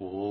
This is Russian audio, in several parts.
ಓ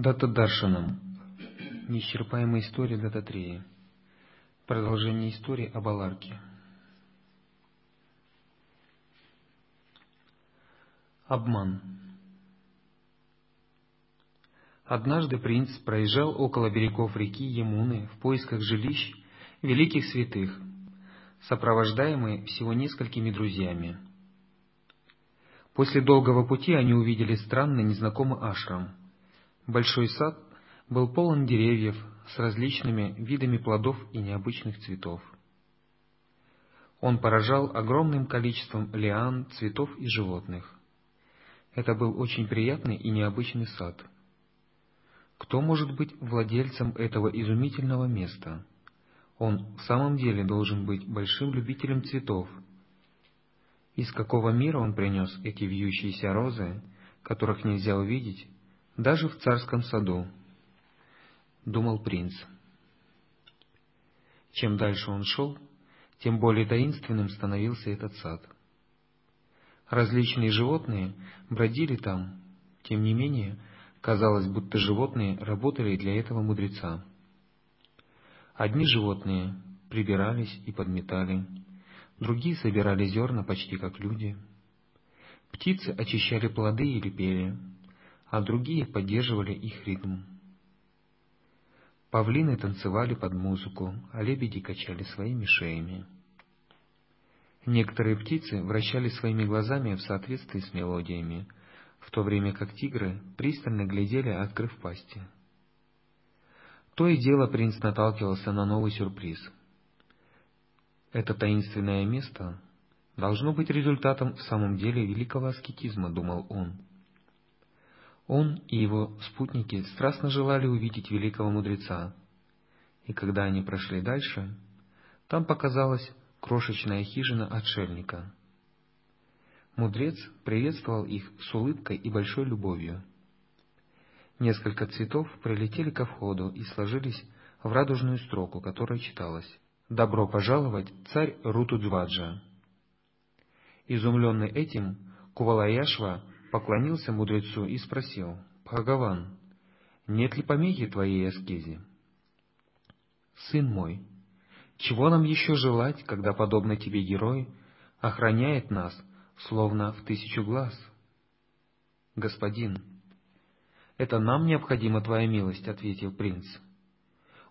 Даршанам. Неисчерпаемая история Дататреи. Продолжение истории об Аларке. Обман. Однажды принц проезжал около берегов реки Емуны в поисках жилищ великих святых, сопровождаемый всего несколькими друзьями. После долгого пути они увидели странный незнакомый ашрам — Большой сад был полон деревьев с различными видами плодов и необычных цветов. Он поражал огромным количеством лиан, цветов и животных. Это был очень приятный и необычный сад. Кто может быть владельцем этого изумительного места? Он в самом деле должен быть большим любителем цветов. Из какого мира он принес эти вьющиеся розы, которых нельзя увидеть, даже в царском саду, — думал принц. Чем дальше он шел, тем более таинственным становился этот сад. Различные животные бродили там, тем не менее, казалось, будто животные работали для этого мудреца. Одни животные прибирались и подметали, другие собирали зерна почти как люди. Птицы очищали плоды или пели, а другие поддерживали их ритм. Павлины танцевали под музыку, а лебеди качали своими шеями. Некоторые птицы вращали своими глазами в соответствии с мелодиями, в то время как тигры пристально глядели, открыв пасти. То и дело принц наталкивался на новый сюрприз. Это таинственное место должно быть результатом в самом деле великого аскетизма, думал он. Он и его спутники страстно желали увидеть великого мудреца, и когда они прошли дальше, там показалась крошечная хижина отшельника. Мудрец приветствовал их с улыбкой и большой любовью. Несколько цветов прилетели ко входу и сложились в радужную строку, которая читалась «Добро пожаловать, царь Рутуджваджа». Изумленный этим, Кувалаяшва поклонился мудрецу и спросил, «Бхагаван, нет ли помехи твоей аскезе?» «Сын мой, чего нам еще желать, когда, подобно тебе герой, охраняет нас, словно в тысячу глаз?» «Господин, это нам необходима твоя милость», — ответил принц.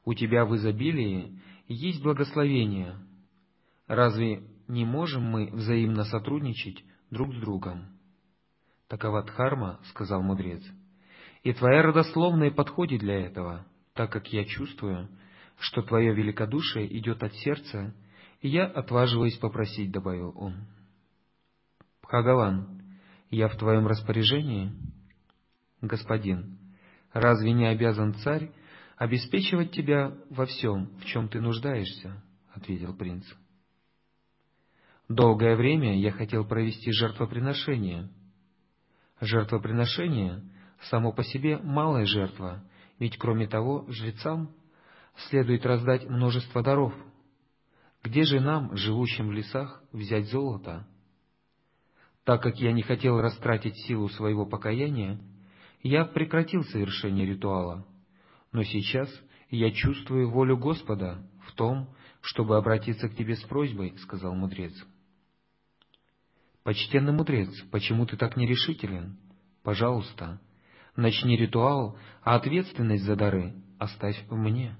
«У тебя в изобилии есть благословение. Разве не можем мы взаимно сотрудничать друг с другом?» Такова дхарма, — сказал мудрец. И твоя родословная подходит для этого, так как я чувствую, что твое великодушие идет от сердца, и я отваживаюсь попросить, — добавил он. Бхагаван, я в твоем распоряжении? Господин, разве не обязан царь обеспечивать тебя во всем, в чем ты нуждаешься? — ответил принц. Долгое время я хотел провести жертвоприношение, Жертвоприношение само по себе малая жертва, ведь кроме того жрецам следует раздать множество даров. Где же нам, живущим в лесах, взять золото? Так как я не хотел растратить силу своего покаяния, я прекратил совершение ритуала. Но сейчас я чувствую волю Господа в том, чтобы обратиться к тебе с просьбой, — сказал мудрец. «Почтенный мудрец, почему ты так нерешителен? Пожалуйста, начни ритуал, а ответственность за дары оставь мне».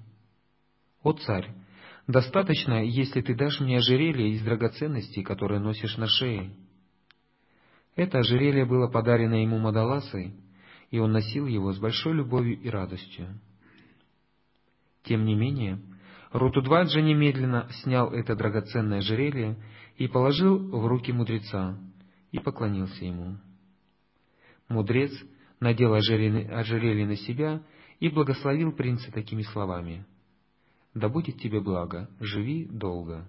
«О царь, Достаточно, если ты дашь мне ожерелье из драгоценностей, которые носишь на шее. Это ожерелье было подарено ему Мадаласой, и он носил его с большой любовью и радостью. Тем не менее, Рутудваджа немедленно снял это драгоценное ожерелье и положил в руки мудреца, и поклонился ему. Мудрец надел ожерелье на себя и благословил принца такими словами. «Да будет тебе благо, живи долго».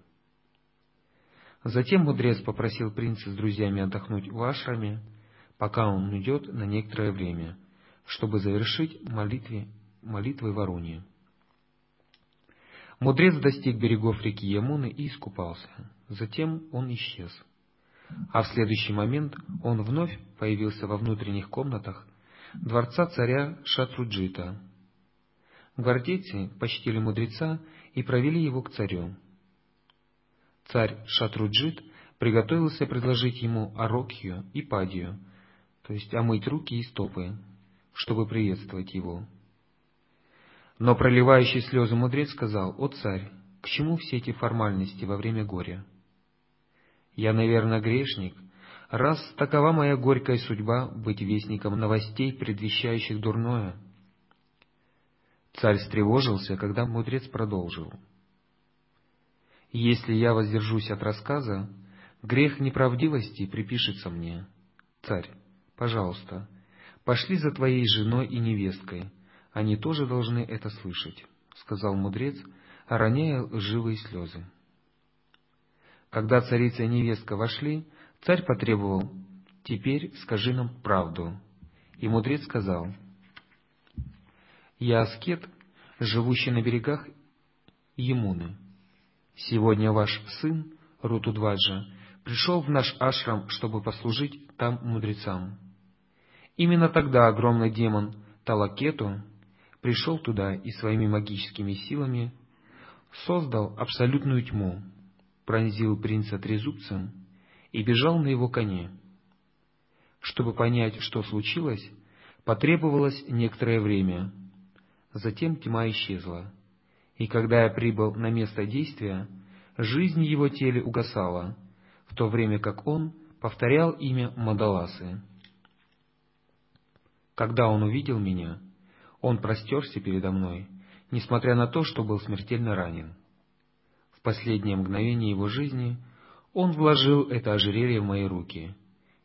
Затем мудрец попросил принца с друзьями отдохнуть в ашраме, пока он уйдет на некоторое время, чтобы завершить молитве, молитвы Варуни. Мудрец достиг берегов реки Ямуны и искупался. Затем он исчез. А в следующий момент он вновь появился во внутренних комнатах дворца царя Шатруджита. Гвардейцы почтили мудреца и провели его к царю. Царь Шатруджит приготовился предложить ему арокью и падию, то есть омыть руки и стопы, чтобы приветствовать его. Но проливающий слезы мудрец сказал, «О царь, к чему все эти формальности во время горя? Я, наверное, грешник, раз такова моя горькая судьба быть вестником новостей, предвещающих дурное». Царь встревожился, когда мудрец продолжил. «Если я воздержусь от рассказа, грех неправдивости припишется мне. Царь, пожалуйста, пошли за твоей женой и невесткой, они тоже должны это слышать, — сказал мудрец, роняя живые слезы. Когда царица и невестка вошли, царь потребовал, «Теперь скажи нам правду». И мудрец сказал, «Я аскет, живущий на берегах Емуны. Сегодня ваш сын, Рутудваджа, пришел в наш ашрам, чтобы послужить там мудрецам. Именно тогда огромный демон Талакету пришел туда и своими магическими силами создал абсолютную тьму, пронзил принца трезубцем и бежал на его коне. Чтобы понять, что случилось, потребовалось некоторое время. Затем тьма исчезла, и когда я прибыл на место действия, жизнь его теле угасала, в то время как он повторял имя Мадаласы. Когда он увидел меня, он простерся передо мной, несмотря на то, что был смертельно ранен. В последнее мгновение его жизни он вложил это ожерелье в мои руки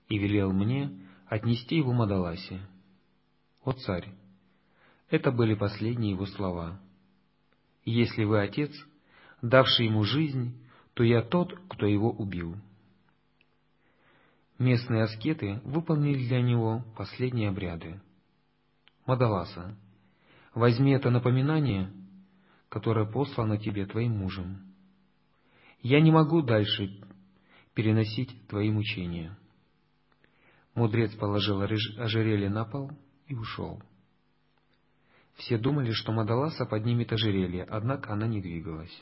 и велел мне отнести его Мадаласе. «О царь!» Это были последние его слова. «Если вы отец, давший ему жизнь, то я тот, кто его убил». Местные аскеты выполнили для него последние обряды. Мадаласа, Возьми это напоминание, которое послано тебе твоим мужем. Я не могу дальше переносить твои мучения. Мудрец положил ожерелье на пол и ушел. Все думали, что Мадаласа поднимет ожерелье, однако она не двигалась.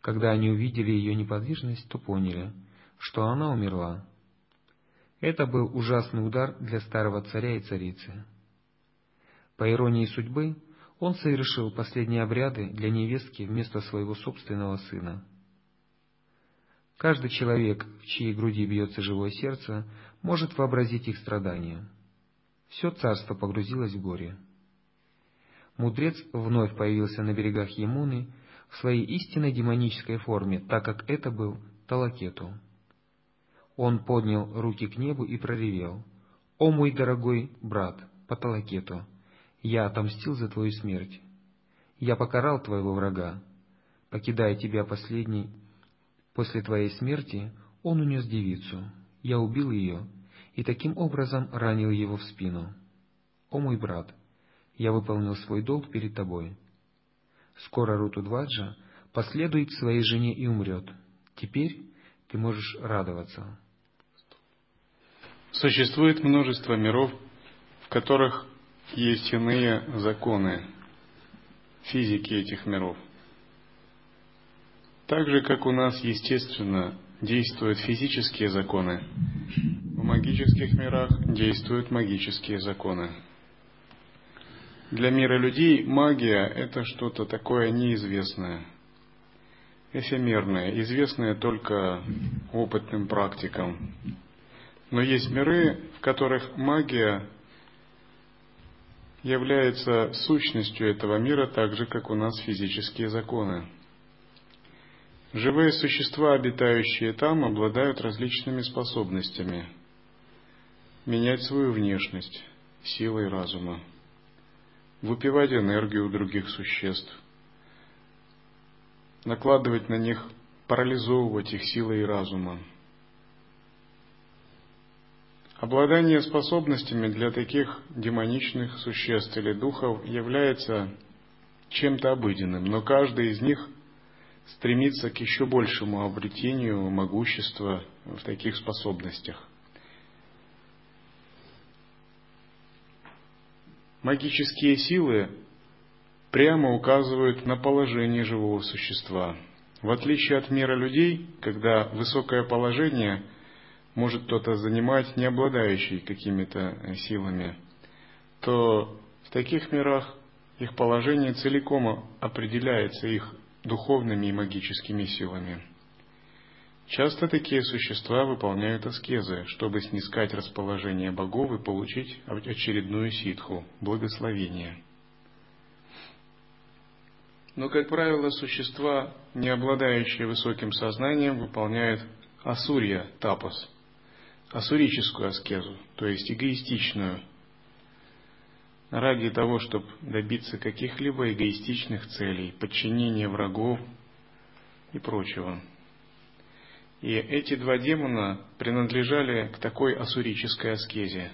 Когда они увидели ее неподвижность, то поняли, что она умерла. Это был ужасный удар для старого царя и царицы. По иронии судьбы, он совершил последние обряды для невестки вместо своего собственного сына. Каждый человек, в чьей груди бьется живое сердце, может вообразить их страдания. Все царство погрузилось в горе. Мудрец вновь появился на берегах Емуны в своей истинной демонической форме, так как это был Талакету. Он поднял руки к небу и проревел, «О мой дорогой брат, по Талакету! Я отомстил за твою смерть. Я покарал твоего врага. Покидая тебя последний, после твоей смерти, он унес девицу. Я убил ее, и таким образом ранил его в спину. О мой брат, я выполнил свой долг перед тобой. Скоро Рутудваджа последует своей жене и умрет. Теперь ты можешь радоваться. Существует множество миров, в которых есть иные законы физики этих миров. Так же, как у нас, естественно, действуют физические законы, в магических мирах действуют магические законы. Для мира людей магия – это что-то такое неизвестное. эфемерные, известные только опытным практикам. Но есть миры, в которых магия является сущностью этого мира так же, как у нас физические законы. Живые существа, обитающие там, обладают различными способностями менять свою внешность силой разума, выпивать энергию у других существ, накладывать на них, парализовывать их силой разума. Обладание способностями для таких демоничных существ или духов является чем-то обыденным, но каждый из них стремится к еще большему обретению могущества в таких способностях. Магические силы прямо указывают на положение живого существа. В отличие от мира людей, когда высокое положение может кто-то занимать, не обладающий какими-то силами, то в таких мирах их положение целиком определяется их духовными и магическими силами. Часто такие существа выполняют аскезы, чтобы снискать расположение богов и получить очередную ситху, благословение. Но, как правило, существа, не обладающие высоким сознанием, выполняют асурья, тапос, асурическую аскезу, то есть эгоистичную, ради того, чтобы добиться каких-либо эгоистичных целей, подчинения врагов и прочего. И эти два демона принадлежали к такой асурической аскезе.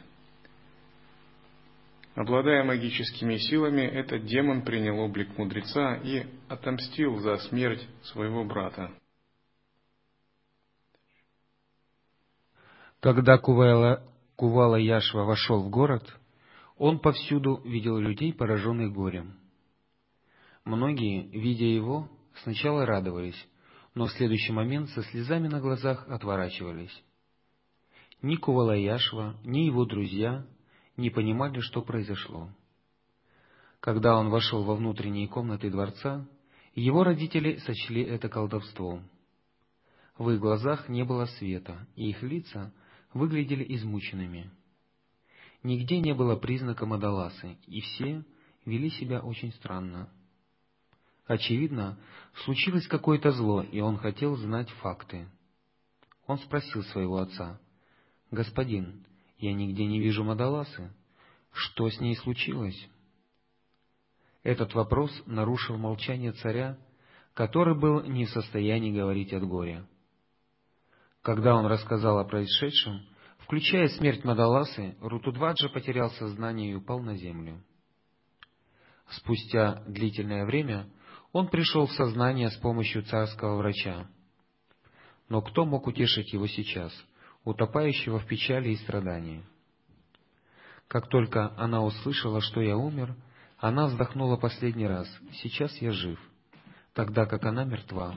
Обладая магическими силами, этот демон принял облик мудреца и отомстил за смерть своего брата. Когда Кувала, Кувала Яшва вошел в город, он повсюду видел людей, пораженных горем. Многие, видя его, сначала радовались, но в следующий момент со слезами на глазах отворачивались. Ни Кувалаяшва, ни его друзья не понимали, что произошло. Когда он вошел во внутренние комнаты дворца, его родители сочли это колдовством. В их глазах не было света, и их лица выглядели измученными. Нигде не было признака Мадаласы, и все вели себя очень странно. Очевидно, случилось какое-то зло, и он хотел знать факты. Он спросил своего отца, «Господин, я нигде не вижу Мадаласы. Что с ней случилось?» Этот вопрос нарушил молчание царя, который был не в состоянии говорить от горя. Когда он рассказал о происшедшем, Включая смерть Мадаласы, Рутудваджа потерял сознание и упал на землю. Спустя длительное время он пришел в сознание с помощью царского врача. Но кто мог утешить его сейчас, утопающего в печали и страдании? Как только она услышала, что я умер, она вздохнула последний раз «Сейчас я жив», тогда как она мертва.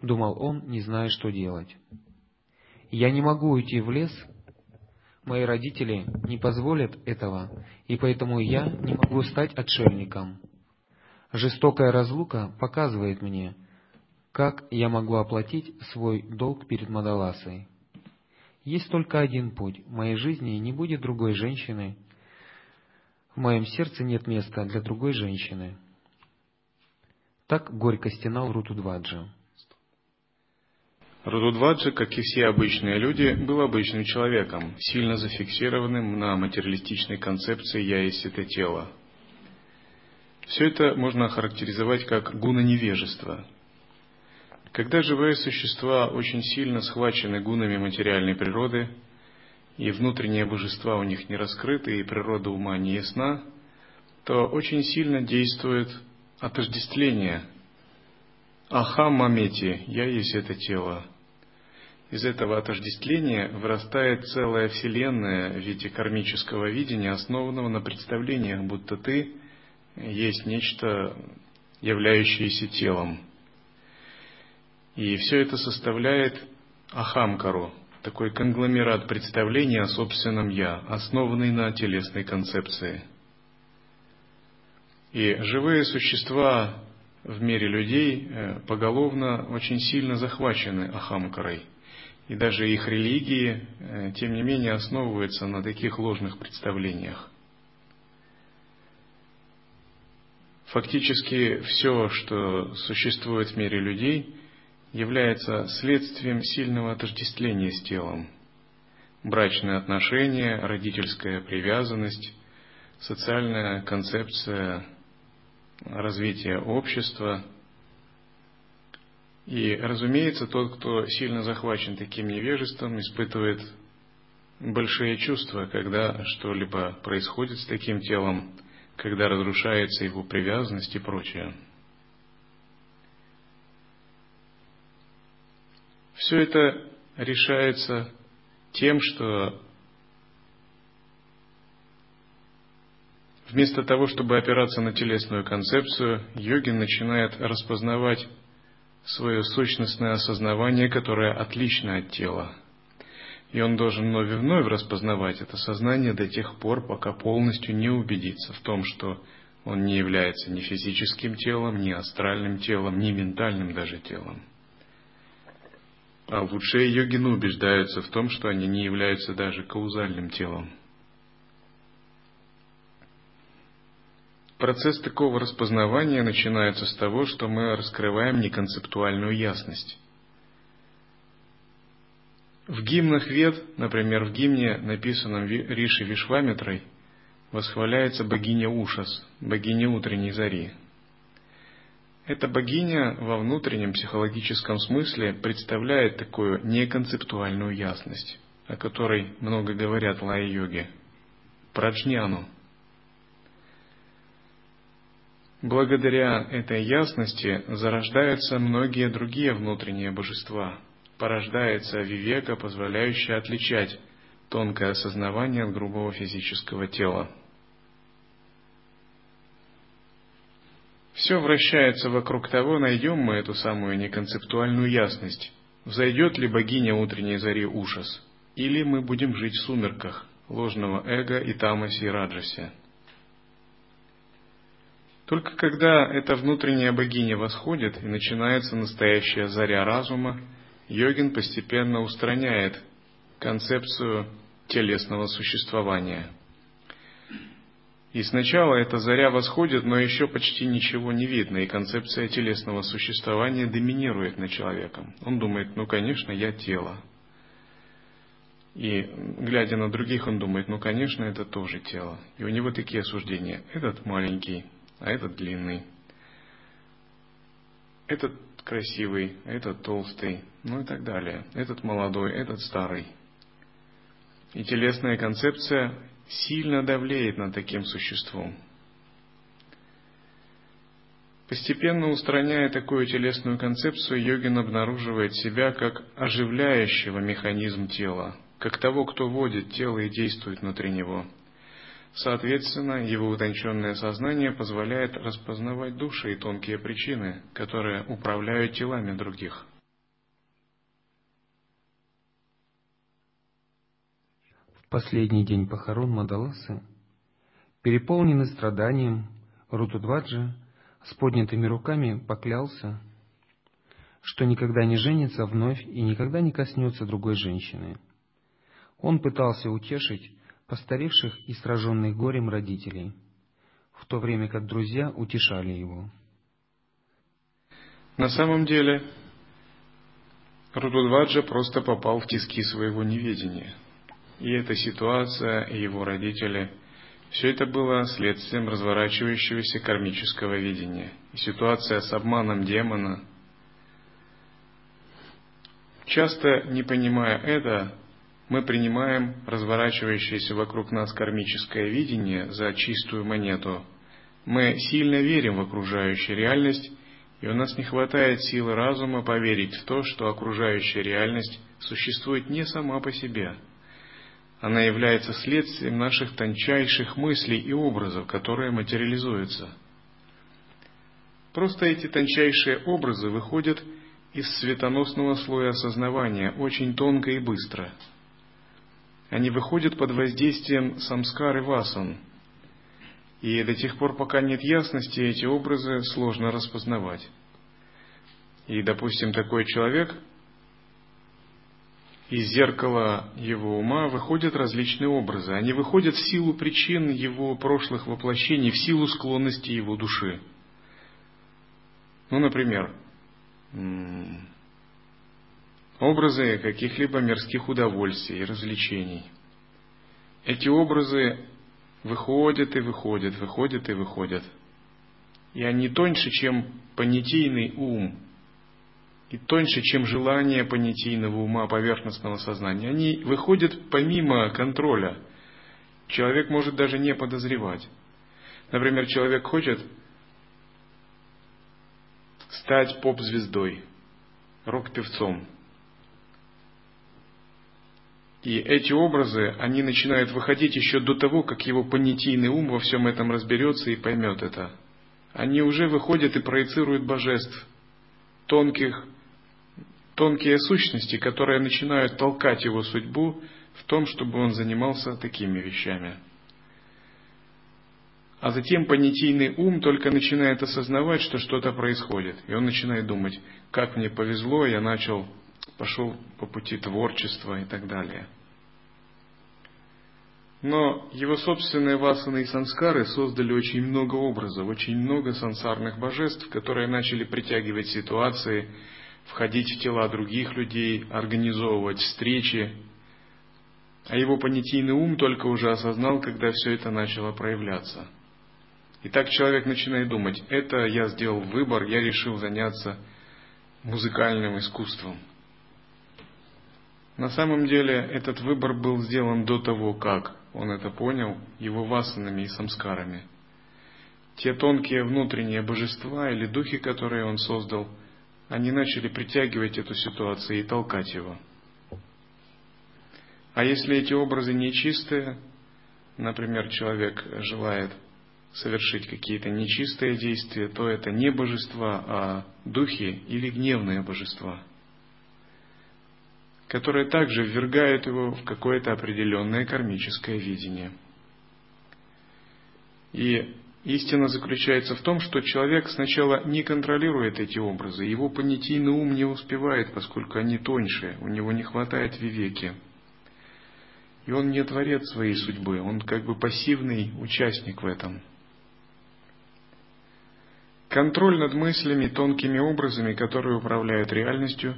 Думал он, не зная, что делать. Я не могу уйти в лес, мои родители не позволят этого, и поэтому я не могу стать отшельником. Жестокая разлука показывает мне, как я могу оплатить свой долг перед Мадаласой. Есть только один путь. В моей жизни не будет другой женщины. В моем сердце нет места для другой женщины. Так горько стенал Рутудваджа. Рудудваджи, как и все обычные люди, был обычным человеком, сильно зафиксированным на материалистичной концепции «я есть это тело». Все это можно охарактеризовать как гуна невежества. Когда живые существа очень сильно схвачены гунами материальной природы, и внутренние божества у них не раскрыты, и природа ума не ясна, то очень сильно действует отождествление – Аха мамети, я есть это тело. Из этого отождествления вырастает целая вселенная в виде кармического видения, основанного на представлениях, будто ты есть нечто, являющееся телом. И все это составляет ахамкару, такой конгломерат представлений о собственном «я», основанный на телесной концепции. И живые существа в мире людей э, поголовно очень сильно захвачены Ахамкарой. И даже их религии, э, тем не менее, основываются на таких ложных представлениях. Фактически все, что существует в мире людей, является следствием сильного отождествления с телом. Брачные отношения, родительская привязанность, социальная концепция развития общества. И, разумеется, тот, кто сильно захвачен таким невежеством, испытывает большие чувства, когда что-либо происходит с таким телом, когда разрушается его привязанность и прочее. Все это решается тем, что вместо того, чтобы опираться на телесную концепцию, йогин начинает распознавать свое сущностное осознавание, которое отлично от тела. И он должен вновь и вновь распознавать это сознание до тех пор, пока полностью не убедится в том, что он не является ни физическим телом, ни астральным телом, ни ментальным даже телом. А лучшие йогины убеждаются в том, что они не являются даже каузальным телом. Процесс такого распознавания начинается с того, что мы раскрываем неконцептуальную ясность. В гимнах Вед, например, в гимне, написанном Риши Вишвамитрой, восхваляется богиня Ушас, богиня утренней зари. Эта богиня во внутреннем психологическом смысле представляет такую неконцептуальную ясность, о которой много говорят лай-йоги, праджняну. Благодаря этой ясности зарождаются многие другие внутренние божества, порождается вивека, позволяющая отличать тонкое осознавание от грубого физического тела – Все вращается вокруг того, найдем мы эту самую неконцептуальную ясность. Взойдет ли богиня утренней зари ужас, или мы будем жить в сумерках ложного эго и тамаси и раджаси. Только когда эта внутренняя богиня восходит и начинается настоящая заря разума, йогин постепенно устраняет концепцию телесного существования – и сначала эта заря восходит, но еще почти ничего не видно, и концепция телесного существования доминирует над человеком. Он думает, ну, конечно, я тело. И, глядя на других, он думает, ну, конечно, это тоже тело. И у него такие суждения. Этот маленький, а этот длинный. Этот красивый, этот толстый, ну и так далее. Этот молодой, этот старый. И телесная концепция сильно давлеет над таким существом. Постепенно устраняя такую телесную концепцию, йогин обнаруживает себя как оживляющего механизм тела, как того, кто водит тело и действует внутри него. Соответственно, его утонченное сознание позволяет распознавать души и тонкие причины, которые управляют телами других. последний день похорон Мадаласы, переполненный страданием, Рутудваджа с поднятыми руками поклялся, что никогда не женится вновь и никогда не коснется другой женщины. Он пытался утешить постаревших и сраженных горем родителей, в то время как друзья утешали его. На самом деле, Рудудваджа просто попал в тиски своего неведения – и эта ситуация, и его родители, все это было следствием разворачивающегося кармического видения. И ситуация с обманом демона. Часто, не понимая это, мы принимаем разворачивающееся вокруг нас кармическое видение за чистую монету. Мы сильно верим в окружающую реальность, и у нас не хватает силы разума поверить в то, что окружающая реальность существует не сама по себе – она является следствием наших тончайших мыслей и образов, которые материализуются. Просто эти тончайшие образы выходят из светоносного слоя осознавания очень тонко и быстро. Они выходят под воздействием самскары васан. И до тех пор, пока нет ясности, эти образы сложно распознавать. И, допустим, такой человек, из зеркала его ума выходят различные образы. Они выходят в силу причин его прошлых воплощений, в силу склонности его души. Ну, например, образы каких-либо мирских удовольствий и развлечений. Эти образы выходят и выходят, выходят и выходят. И они тоньше, чем понятийный ум, и тоньше, чем желание понятийного ума, поверхностного сознания. Они выходят помимо контроля. Человек может даже не подозревать. Например, человек хочет стать поп-звездой, рок-певцом. И эти образы, они начинают выходить еще до того, как его понятийный ум во всем этом разберется и поймет это. Они уже выходят и проецируют божеств, тонких, тонкие сущности, которые начинают толкать его судьбу в том, чтобы он занимался такими вещами. А затем понятийный ум только начинает осознавать, что что-то происходит. И он начинает думать, как мне повезло, я начал, пошел по пути творчества и так далее. Но его собственные васаны и санскары создали очень много образов, очень много сансарных божеств, которые начали притягивать ситуации, входить в тела других людей, организовывать встречи. А его понятийный ум только уже осознал, когда все это начало проявляться – и так человек начинает думать, это я сделал выбор, я решил заняться музыкальным искусством. На самом деле этот выбор был сделан до того, как он это понял, его васанами и самскарами. Те тонкие внутренние божества или духи, которые он создал, они начали притягивать эту ситуацию и толкать его. А если эти образы нечистые, например, человек желает совершить какие-то нечистые действия, то это не божества, а духи или гневные божества, которые также ввергают его в какое-то определенное кармическое видение. И истина заключается в том, что человек сначала не контролирует эти образы, его понятийный ум не успевает, поскольку они тоньше, у него не хватает вивеки. И он не творец своей судьбы, он как бы пассивный участник в этом – Контроль над мыслями, тонкими образами, которые управляют реальностью,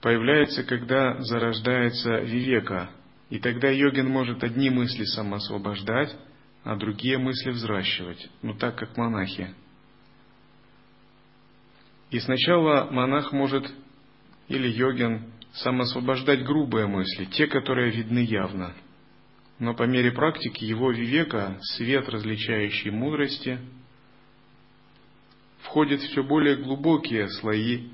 появляется, когда зарождается вивека, и тогда йогин может одни мысли самоосвобождать, а другие мысли взращивать, ну так как монахи. И сначала монах может или йогин самоосвобождать грубые мысли, те, которые видны явно. Но по мере практики его вивека, свет различающий мудрости – входят все более глубокие слои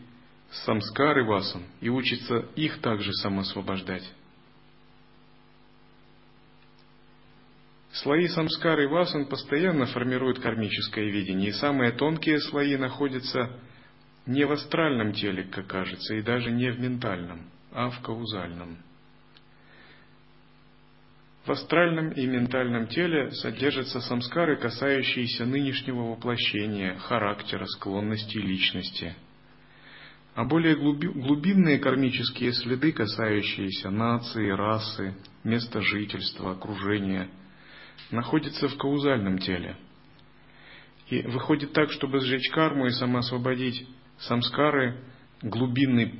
самскары васан и учится их также самосвобождать. Слои самскары васан постоянно формируют кармическое видение, и самые тонкие слои находятся не в астральном теле, как кажется, и даже не в ментальном, а в каузальном. В астральном и ментальном теле содержатся самскары, касающиеся нынешнего воплощения, характера, склонностей личности. А более глубинные кармические следы, касающиеся нации, расы, места жительства, окружения, находятся в каузальном теле. И выходит так, чтобы сжечь карму и самоосвободить самскары глубинный,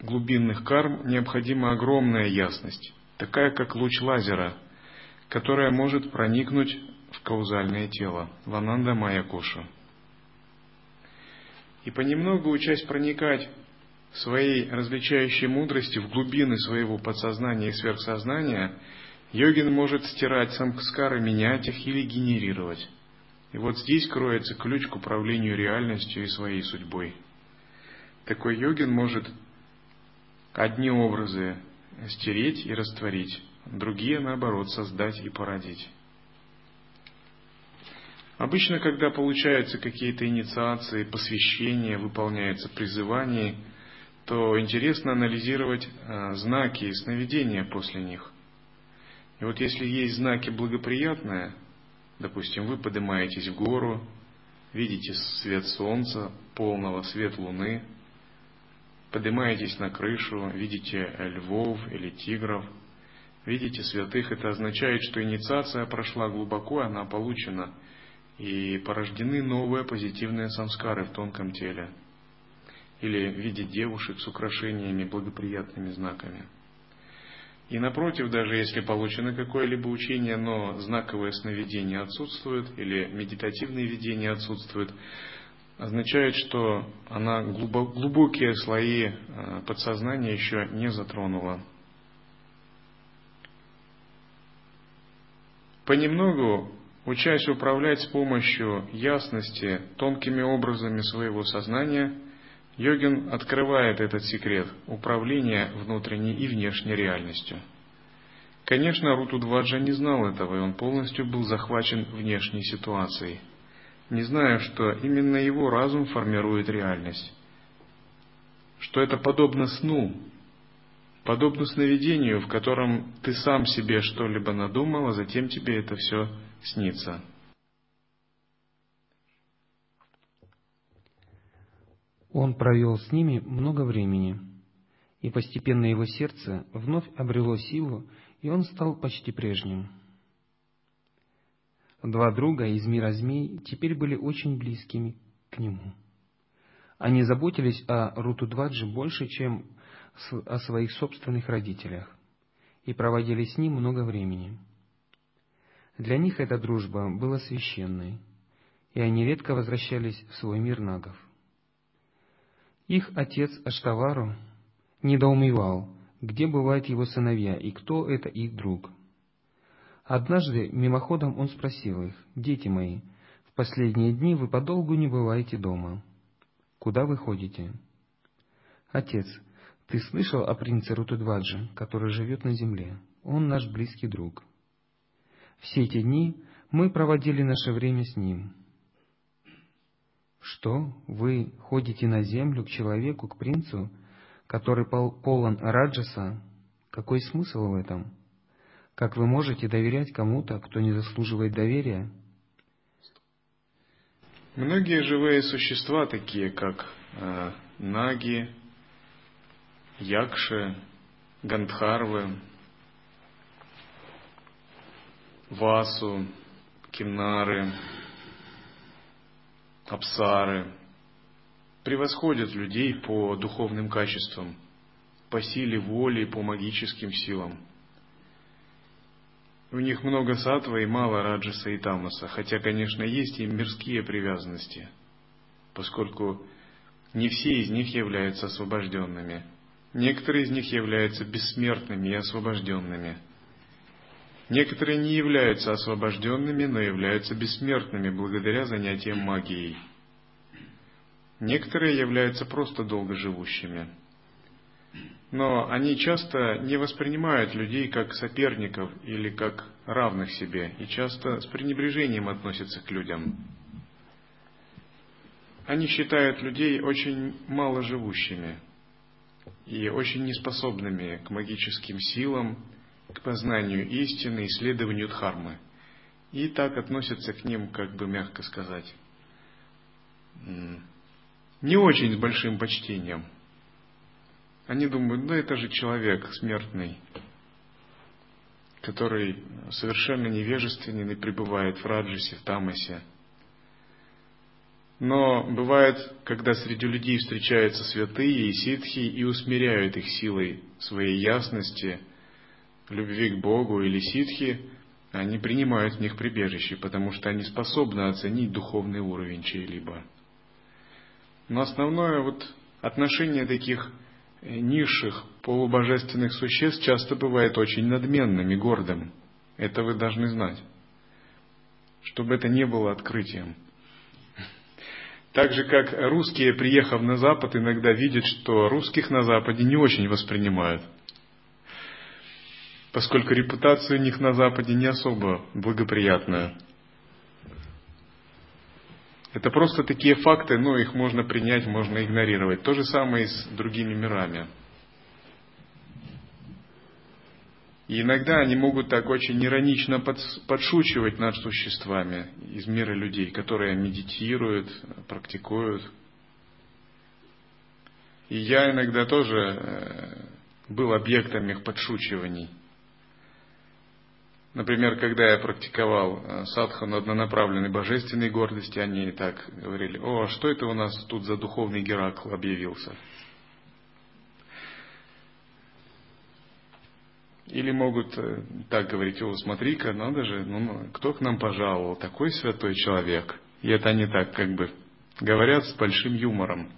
глубинных карм, необходима огромная ясность такая как луч лазера, которая может проникнуть в каузальное тело, в ананда майя кошу. И понемногу, учась проникать своей различающей мудрости в глубины своего подсознания и сверхсознания, йогин может стирать самскары, менять их или генерировать. И вот здесь кроется ключ к управлению реальностью и своей судьбой. Такой йогин может одни образы стереть и растворить, другие, наоборот, создать и породить. Обычно, когда получаются какие-то инициации, посвящения, выполняется призывание, то интересно анализировать а, знаки и сновидения после них. И вот если есть знаки благоприятные, Допустим, вы поднимаетесь в гору, видите свет солнца, полного свет луны, поднимаетесь на крышу, видите львов или тигров, видите святых, это означает, что инициация прошла глубоко, она получена, и порождены новые позитивные самскары в тонком теле. Или видеть девушек с украшениями, благоприятными знаками – и напротив, даже если получено какое-либо учение, но знаковое сновидение отсутствует или медитативные видения отсутствуют, означает, что она глубокие слои э, подсознания еще не затронула. Понемногу, учась управлять с помощью ясности тонкими образами своего сознания – Йогин открывает этот секрет управления внутренней и внешней реальностью. Конечно, Рутудваджа не знал этого, и он полностью был захвачен внешней ситуацией, не зная, что именно его разум формирует реальность, что это подобно сну, подобно сновидению, в котором ты сам себе что-либо надумал, а затем тебе это все снится – Он провел с ними много времени, и постепенно его сердце вновь обрело силу, и он стал почти прежним. Два друга из мира змей теперь были очень близкими к нему. Они заботились о Рутудваджи больше, чем о своих собственных родителях, и проводили с ним много времени. Для них эта дружба была священной, и они редко возвращались в свой мир нагов. Их отец Аштавару недоумевал, где бывают его сыновья и кто это их друг. Однажды мимоходом он спросил их, «Дети мои, в последние дни вы подолгу не бываете дома. Куда вы ходите?» «Отец, ты слышал о принце Рутудваджи, который живет на земле? Он наш близкий друг. Все эти дни мы проводили наше время с ним. Что вы ходите на землю к человеку, к принцу, который полон раджаса? Какой смысл в этом? Как вы можете доверять кому-то, кто не заслуживает доверия? Многие живые существа, такие как э, наги, якши, гандхарвы, васу, кинары, апсары, превосходят людей по духовным качествам, по силе воли, по магическим силам. У них много сатва и мало раджаса и тамаса, хотя, конечно, есть и мирские привязанности, поскольку не все из них являются освобожденными. Некоторые из них являются бессмертными и освобожденными – Некоторые не являются освобожденными, но являются бессмертными благодаря занятиям магией. Некоторые являются просто долгоживущими. Но они часто не воспринимают людей как соперников или как равных себе, и часто с пренебрежением относятся к людям. Они считают людей очень маложивущими и очень неспособными к магическим силам, к познанию истины, исследованию дхармы. И так относятся к ним, как бы мягко сказать, не очень с большим почтением. Они думают, да это же человек смертный, который совершенно невежественен и пребывает в раджисе, в тамасе. Но бывает, когда среди людей встречаются святые и ситхи и усмиряют их силой своей ясности – любви к Богу или ситхи, они принимают в них прибежище, потому что они способны оценить духовный уровень чьей-либо. Но основное вот отношение таких э, низших полубожественных существ часто бывает очень надменным и гордым. Это вы должны знать. Чтобы это не было открытием. Так же, как русские, приехав на Запад, иногда видят, что русских на Западе не очень воспринимают – поскольку репутация у них на Западе не особо благоприятная. Это просто такие факты, но их можно принять, можно игнорировать. То же самое и с другими мирами. И иногда они могут так очень иронично подшучивать над существами из мира людей, которые медитируют, практикуют. И я иногда тоже э, был объектом их подшучиваний. Например, когда я практиковал э, садхану однонаправленной божественной гордости, они так говорили, о, а что это у нас тут за духовный Геракл объявился? Или могут э, так говорить, о, смотри-ка, надо же, ну, ну, кто к нам пожаловал, такой святой человек. И это они так как бы говорят с большим юмором.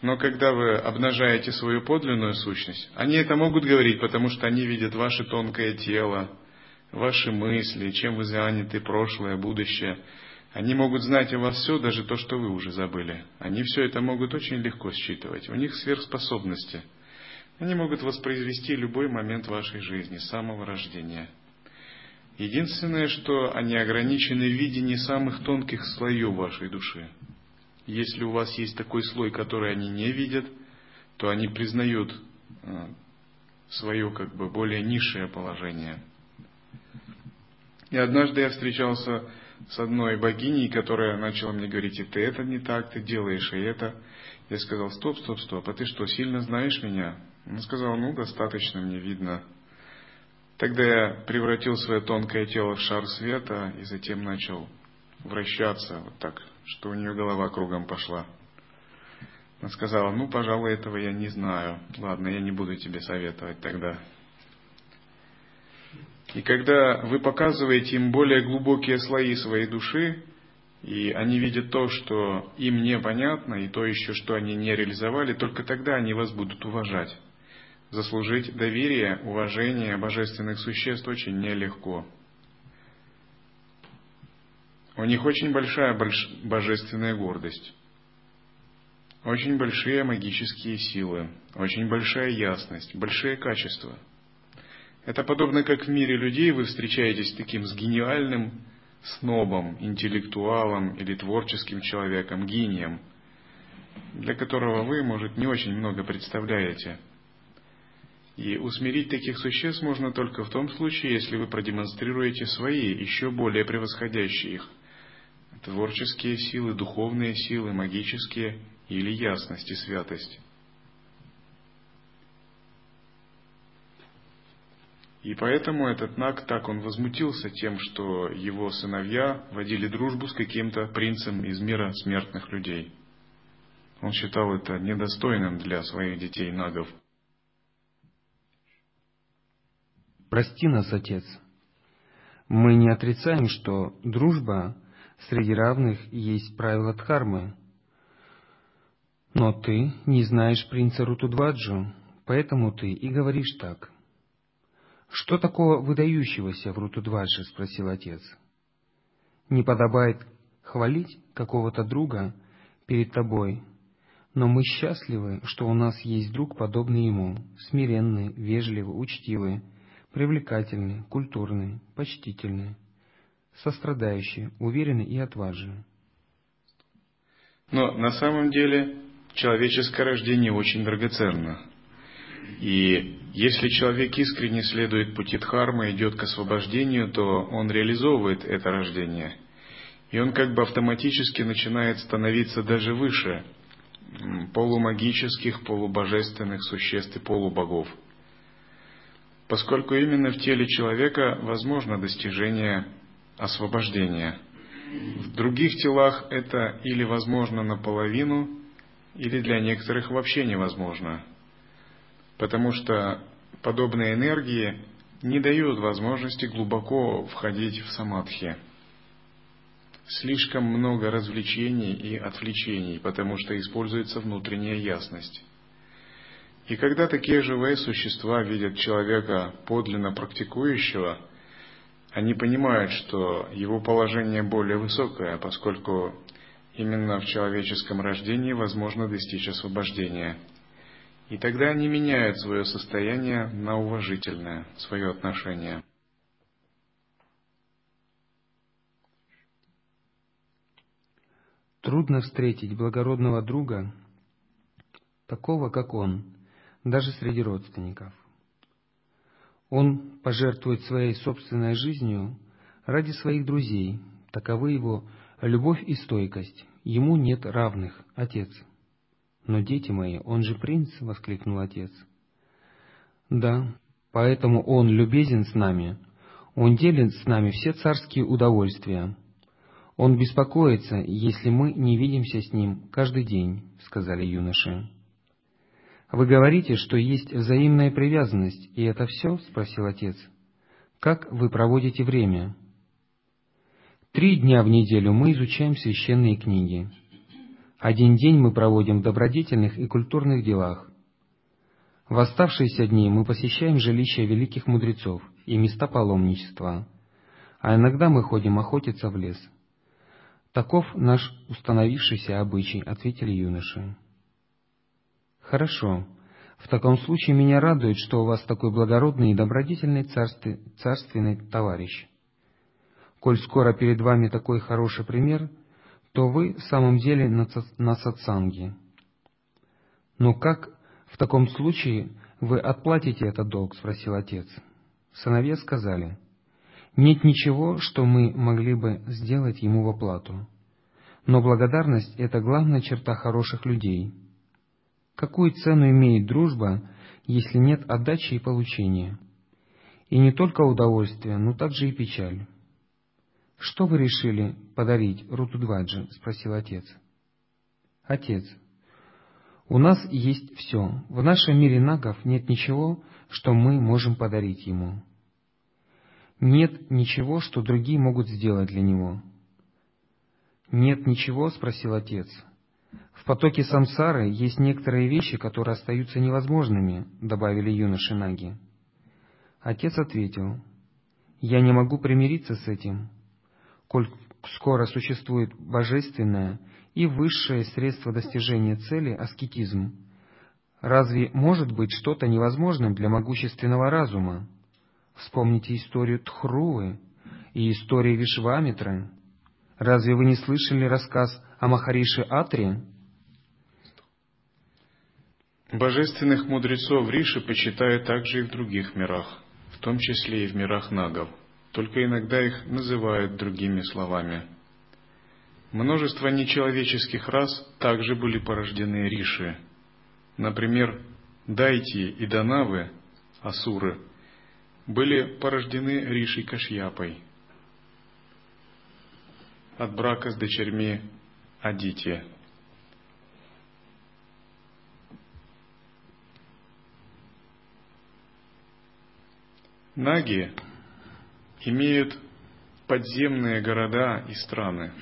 Но когда вы обнажаете свою подлинную сущность, они это могут говорить, потому что они видят ваше тонкое тело, ваши мысли, чем вы заняты, прошлое, будущее. Они могут знать о вас все, даже то, что вы уже забыли. Они все это могут очень легко считывать. У них сверхспособности – они могут воспроизвести любой момент вашей жизни, с самого рождения. Единственное, что они ограничены в видении самых тонких слоев вашей души. Если у вас есть такой слой, который они не видят, то они признают э, свое как бы более низшее положение. И однажды я встречался с одной богиней, которая начала мне говорить, и ты это не так, ты делаешь и это. Я сказал, стоп, стоп, стоп, а ты что, сильно знаешь меня? Он сказал, ну, достаточно, мне видно. Тогда я превратил свое тонкое тело в шар света и затем начал вращаться вот так, что у нее голова кругом пошла. Она сказала, ну, пожалуй, этого я не знаю. Ладно, я не буду тебе советовать тогда. И когда вы показываете им более глубокие слои своей души, и они видят то, что им непонятно, и то еще, что они не реализовали, только тогда они вас будут уважать. Заслужить доверие, уважение божественных существ очень нелегко. У них очень большая больш... божественная гордость, очень большие магические силы, очень большая ясность, большие качества. Это подобно как в мире людей вы встречаетесь с таким с гениальным снобом, интеллектуалом или творческим человеком, гением, для которого вы, может, не очень много представляете – и усмирить таких существ можно только в том случае, если вы продемонстрируете свои, еще более превосходящие их, творческие силы, духовные силы, магические или ясность и святость. И поэтому этот Наг так он возмутился тем, что его сыновья водили дружбу с каким-то принцем из мира смертных людей. Он считал это недостойным для своих детей нагов. Прости нас, Отец. Мы не отрицаем, что дружба среди равных есть правило Дхармы. Но ты не знаешь принца Рутудваджу, поэтому ты и говоришь так. «Что такого выдающегося в Рутудвадже?» — спросил отец. «Не подобает хвалить какого-то друга перед тобой, но мы счастливы, что у нас есть друг, подобный ему, смиренный, вежливый, учтивый, привлекательный, культурный, почтительный, сострадающий, уверенный и отважный. Но на самом деле человеческое рождение очень драгоценно. И если человек искренне следует пути Дхармы, идет к освобождению, то он реализовывает это рождение. И он как бы автоматически начинает становиться даже выше полумагических, полубожественных существ и полубогов – поскольку именно в теле человека возможно достижение освобождения. В других телах это или возможно наполовину, или для некоторых вообще невозможно, потому что подобные энергии не дают возможности глубоко входить в самадхи. Слишком много развлечений и отвлечений, потому что используется внутренняя ясность. И когда такие живые существа видят человека подлинно практикующего, они понимают, что его положение более высокое, поскольку именно в человеческом рождении возможно достичь освобождения. И тогда они меняют свое состояние на уважительное, свое отношение. Трудно встретить благородного друга, такого как он, даже среди родственников. Он пожертвует своей собственной жизнью ради своих друзей. Таковы его любовь и стойкость. Ему нет равных, отец. Но, дети мои, он же принц, — воскликнул отец. Да, поэтому он любезен с нами. Он делит с нами все царские удовольствия. Он беспокоится, если мы не видимся с ним каждый день, — сказали юноши. «Вы говорите, что есть взаимная привязанность, и это все?» — спросил отец. «Как вы проводите время?» «Три дня в неделю мы изучаем священные книги. Один день мы проводим в добродетельных и культурных делах. В оставшиеся дни мы посещаем жилища великих мудрецов и места паломничества, а иногда мы ходим охотиться в лес. Таков наш установившийся обычай, — ответили юноши. Хорошо. В таком случае меня радует, что у вас такой благородный и добродетельный царстве, царственный товарищ. Коль скоро перед вами такой хороший пример, то вы в самом деле на, сатсанге. Но как в таком случае вы отплатите этот долг? — спросил отец. Сыновья сказали, нет ничего, что мы могли бы сделать ему в оплату. Но благодарность — это главная черта хороших людей — Какую цену имеет дружба, если нет отдачи и получения? И не только удовольствие, но также и печаль. — Что вы решили подарить Рутудваджи? — спросил отец. — Отец, у нас есть все. В нашем мире нагов нет ничего, что мы можем подарить ему. Нет ничего, что другие могут сделать для него. — Нет ничего? — спросил отец. — в потоке самсары есть некоторые вещи, которые остаются невозможными, добавили юноши Наги. Отец ответил, я не могу примириться с этим, коль скоро существует божественное и высшее средство достижения цели — аскетизм. Разве может быть что-то невозможным для могущественного разума? Вспомните историю Тхрувы и историю Вишвамитры. Разве вы не слышали рассказ о Махарише Атре? Божественных мудрецов Риши почитают также и в других мирах, в том числе и в мирах нагов, только иногда их называют другими словами. Множество нечеловеческих рас также были порождены Риши. Например, Дайти и Данавы, асуры, были порождены Ришей Кашьяпой от брака с дочерьми Адити. Наги имеют подземные города и страны.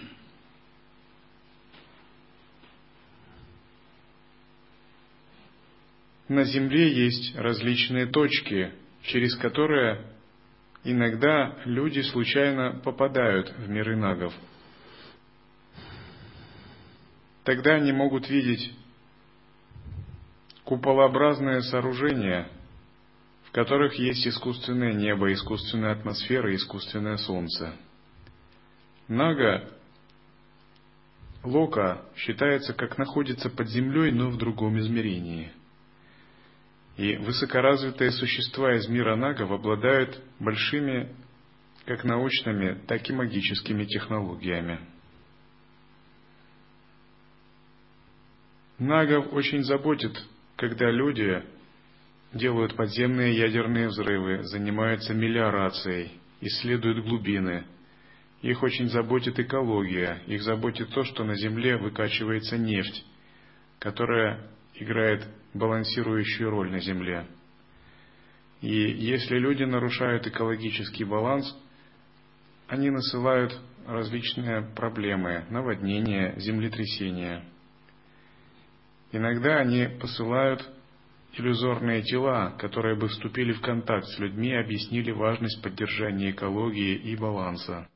На Земле есть различные точки, через которые иногда люди случайно попадают в миры нагов. Тогда они могут видеть куполообразное сооружение – которых есть искусственное небо, искусственная атмосфера искусственное солнце. Нага Лока считается как находится под землей, но в другом измерении. И высокоразвитые существа из мира нагов обладают большими как научными, так и магическими технологиями. Нагов очень заботит, когда люди делают подземные ядерные взрывы, занимаются мелиорацией, исследуют глубины. Их очень заботит экология, их заботит то, что на Земле выкачивается нефть, которая играет балансирующую роль на Земле. И если люди нарушают экологический баланс, они насылают различные проблемы, наводнения, землетрясения. Иногда они посылают иллюзорные тела, которые бы вступили в контакт с людьми, объяснили важность поддержания экологии и баланса.